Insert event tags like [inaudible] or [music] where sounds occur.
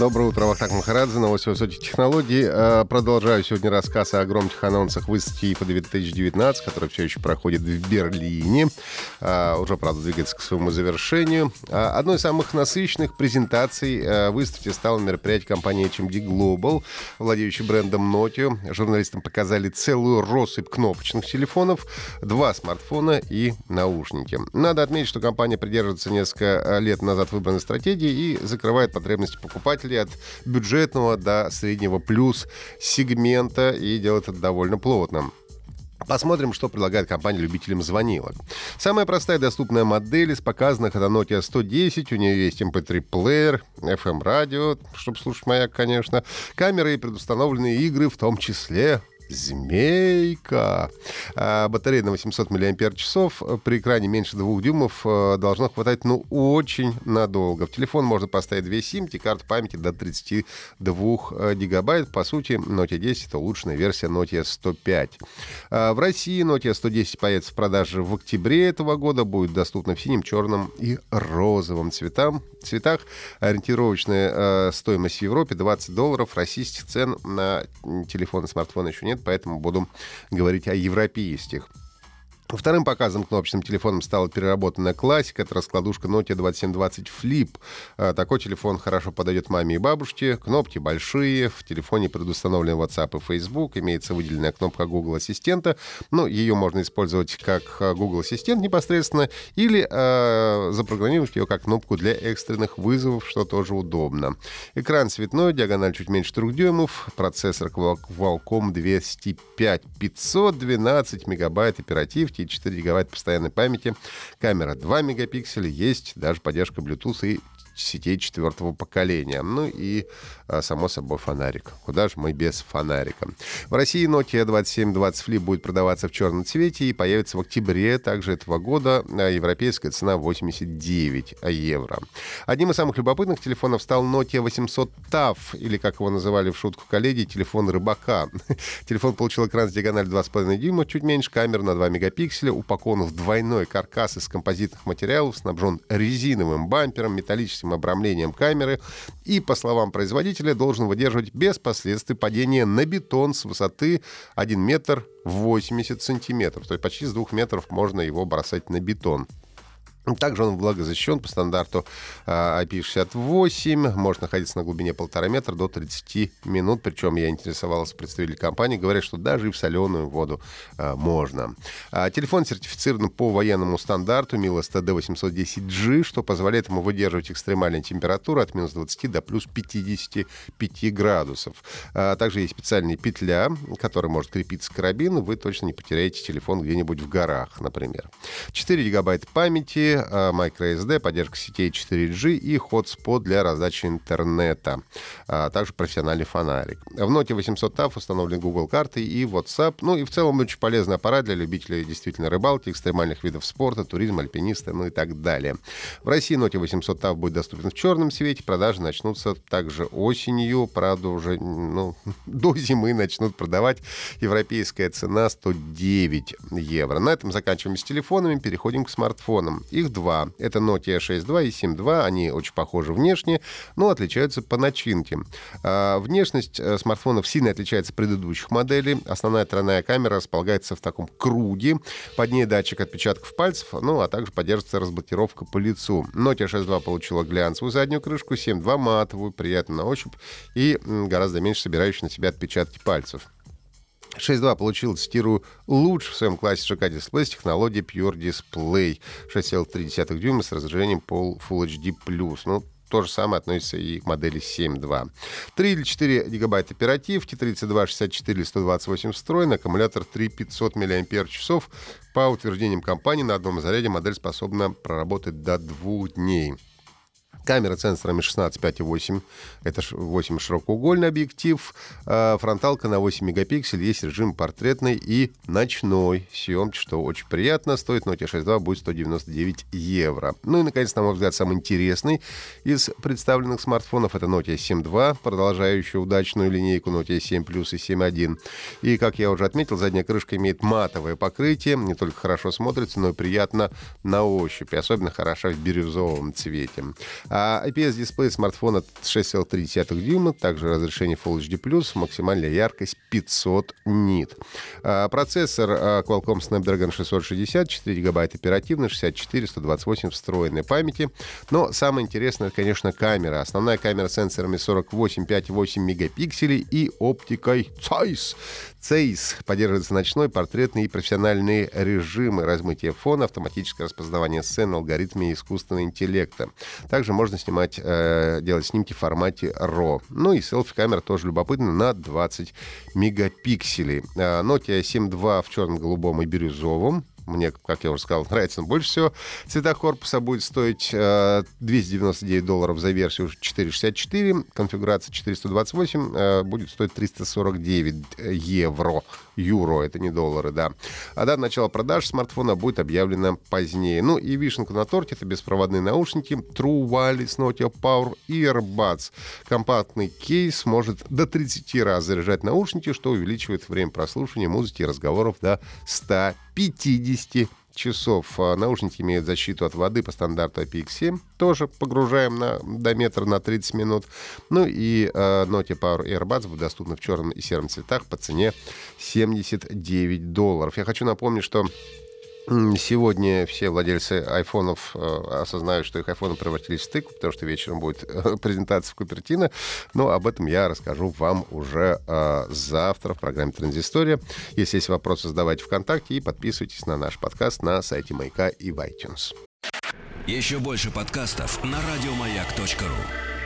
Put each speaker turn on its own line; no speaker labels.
Доброе утро, Вахтак Махарадзе, новости высоких технологий. Э, продолжаю сегодня рассказ о громких анонсах выставки IFA 2019, которая все еще проходит в Берлине. Э, уже, правда, двигается к своему завершению. Э, одной из самых насыщенных презентаций выставки стало мероприятие компании HMD Global, владеющей брендом Nokia. Журналистам показали целую россыпь кнопочных телефонов, два смартфона и наушники. Надо отметить, что компания придерживается несколько лет назад выбранной стратегии и закрывает потребности покупателей от бюджетного до среднего плюс сегмента и делает это довольно плотно. Посмотрим, что предлагает компания любителям звонилок. Самая простая доступная модель из показанных это Nokia 110. У нее есть MP3-плеер, FM-радио, чтобы слушать маяк, конечно, камеры и предустановленные игры, в том числе Змейка. А, батарея на 800 мАч. При экране меньше 2 дюймов э, должно хватать, ну, очень надолго. В телефон можно поставить две симки, карту памяти до 32 э, гигабайт. По сути, Nokia 10 — это улучшенная версия Nokia 105. А, в России Nokia 110 появится в продаже в октябре этого года. Будет доступна в синем, черном и розовом цветам. цветах. Ориентировочная э, стоимость в Европе 20 долларов. Российских цен на телефоны и смартфоны еще нет поэтому буду говорить о европейских. Вторым показом кнопочным телефоном стала переработанная классика. Это раскладушка Nokia 2720 Flip. А, такой телефон хорошо подойдет маме и бабушке. Кнопки большие. В телефоне предустановлен WhatsApp и Facebook. Имеется выделенная кнопка Google Ассистента. Ну, ее можно использовать как а, Google Ассистент непосредственно или э, запрограммировать ее как кнопку для экстренных вызовов, что тоже удобно. Экран цветной, диагональ чуть меньше 3 дюймов. Процессор Qualcomm 205 512 мегабайт оперативки и 4 гигабайта постоянной памяти. Камера 2 мегапикселя, есть даже поддержка Bluetooth и сетей четвертого поколения. Ну и, а, само собой, фонарик. Куда же мы без фонарика? В России Nokia 2720 Flip будет продаваться в черном цвете и появится в октябре также этого года. А, европейская цена 89 евро. Одним из самых любопытных телефонов стал Nokia 800 TAF, или, как его называли в шутку коллеги, телефон рыбака. [laughs] Телефон получил экран с диагональю 2,5 дюйма, чуть меньше, камера на 2 мегапикселя, упакован в двойной каркас из композитных материалов, снабжен резиновым бампером, металлическим электрическим обрамлением камеры и, по словам производителя, должен выдерживать без последствий падения на бетон с высоты 1 метр 80 сантиметров. То есть почти с 2 метров можно его бросать на бетон. Также он влагозащищен по стандарту а, IP68, может находиться на глубине полтора метра до 30 минут. Причем я интересовался представителем компании, говорят, что даже и в соленую воду а, можно. А, телефон сертифицирован по военному стандарту MIL STD810G, что позволяет ему выдерживать экстремальные температуры от минус 20 до плюс 55 градусов. Также есть специальная петля, которая может крепиться к карабину. Вы точно не потеряете телефон где-нибудь в горах, например. 4 гигабайта памяти, Э, microSD, поддержка сетей 4G и hotspot для раздачи интернета, а также профессиональный фонарик. В ноте 800 TAF установлен Google карты и WhatsApp. Ну и в целом очень полезный аппарат для любителей действительно рыбалки, экстремальных видов спорта, туризма, альпиниста, ну и так далее. В России ноте 800 TAF будет доступен в черном свете. Продажи начнутся также осенью. Правда, уже ну, [laughs] до зимы начнут продавать. Европейская цена 109 евро. На этом заканчиваем с телефонами. Переходим к смартфонам. И их два. Это Nokia 6.2 и 7.2. Они очень похожи внешне, но отличаются по начинке. А, внешность э, смартфонов сильно отличается от предыдущих моделей. Основная тройная камера располагается в таком круге. Под ней датчик отпечатков пальцев, ну а также поддерживается разблокировка по лицу. Nokia 6.2 получила глянцевую заднюю крышку, 7.2 матовую, приятно на ощупь и гораздо меньше собирающую на себя отпечатки пальцев. 6.2 получил, цитирую, лучше в своем классе ШК-дисплей с технологией Pure Display. 6,3 дюйма с разрешением Full HD+. Ну, то же самое относится и к модели 7.2. 3 или 4 гигабайта оперативки, 32, 64 или 128 встроен, аккумулятор 3500 мАч. По утверждениям компании, на одном заряде модель способна проработать до двух дней. Камера сенсорами 16 5,8. Это 8 широкоугольный объектив. А, фронталка на 8 мегапикселей. Есть режим портретный и ночной съемки, что очень приятно. Стоит Nokia 6.2 будет 199 евро. Ну и, наконец, на мой взгляд, самый интересный из представленных смартфонов это Nokia 7.2, продолжающая удачную линейку Nokia 7 Plus и 7.1. И, как я уже отметил, задняя крышка имеет матовое покрытие. Не только хорошо смотрится, но и приятно на ощупь. И особенно хороша в бирюзовом цвете. А IPS-дисплей смартфона 6,3 дюйма, также разрешение Full HD+, максимальная яркость 500 нит. А, процессор а, Qualcomm Snapdragon 660, 4 гигабайта оперативной, 64, 128 встроенной памяти. Но самое интересное, это, конечно, камера. Основная камера с сенсорами 48, 5,8 мегапикселей и оптикой CEISS. CEISS поддерживается ночной, портретный и профессиональные режимы размытия фона, автоматическое распознавание сцен, алгоритмы искусственного интеллекта. Также можно снимать, э, делать снимки в формате RAW. Ну и селфи-камера тоже любопытна на 20 мегапикселей. Э, Nokia 7.2 в черном, голубом и бирюзовом. Мне, как я уже сказал, [laughs] нравится он больше всего. Цвета корпуса будет стоить э, 299 долларов за версию 464. Конфигурация 428 э, будет стоить 349 евро. Юро, это не доллары, да. А дата начала продаж смартфона будет объявлена позднее. Ну и вишенка на торте — это беспроводные наушники True Wireless Nokia Power Earbuds. Компактный кейс может до 30 раз заряжать наушники, что увеличивает время прослушивания музыки и разговоров до 150 часов. А наушники имеют защиту от воды по стандарту IPX7. Тоже погружаем на, до метра на 30 минут. Ну и э, Nokia Power Earbuds будут доступны в черном и сером цветах по цене 79 долларов. Я хочу напомнить, что Сегодня все владельцы айфонов э, осознают, что их айфоны превратились в стык, потому что вечером будет э, [laughs] презентация в Купертино. Но об этом я расскажу вам уже э, завтра в программе «Транзистория». Если есть вопросы, задавайте ВКонтакте и подписывайтесь на наш подкаст на сайте Маяка и в iTunes.
Еще больше подкастов на радиомаяк.ру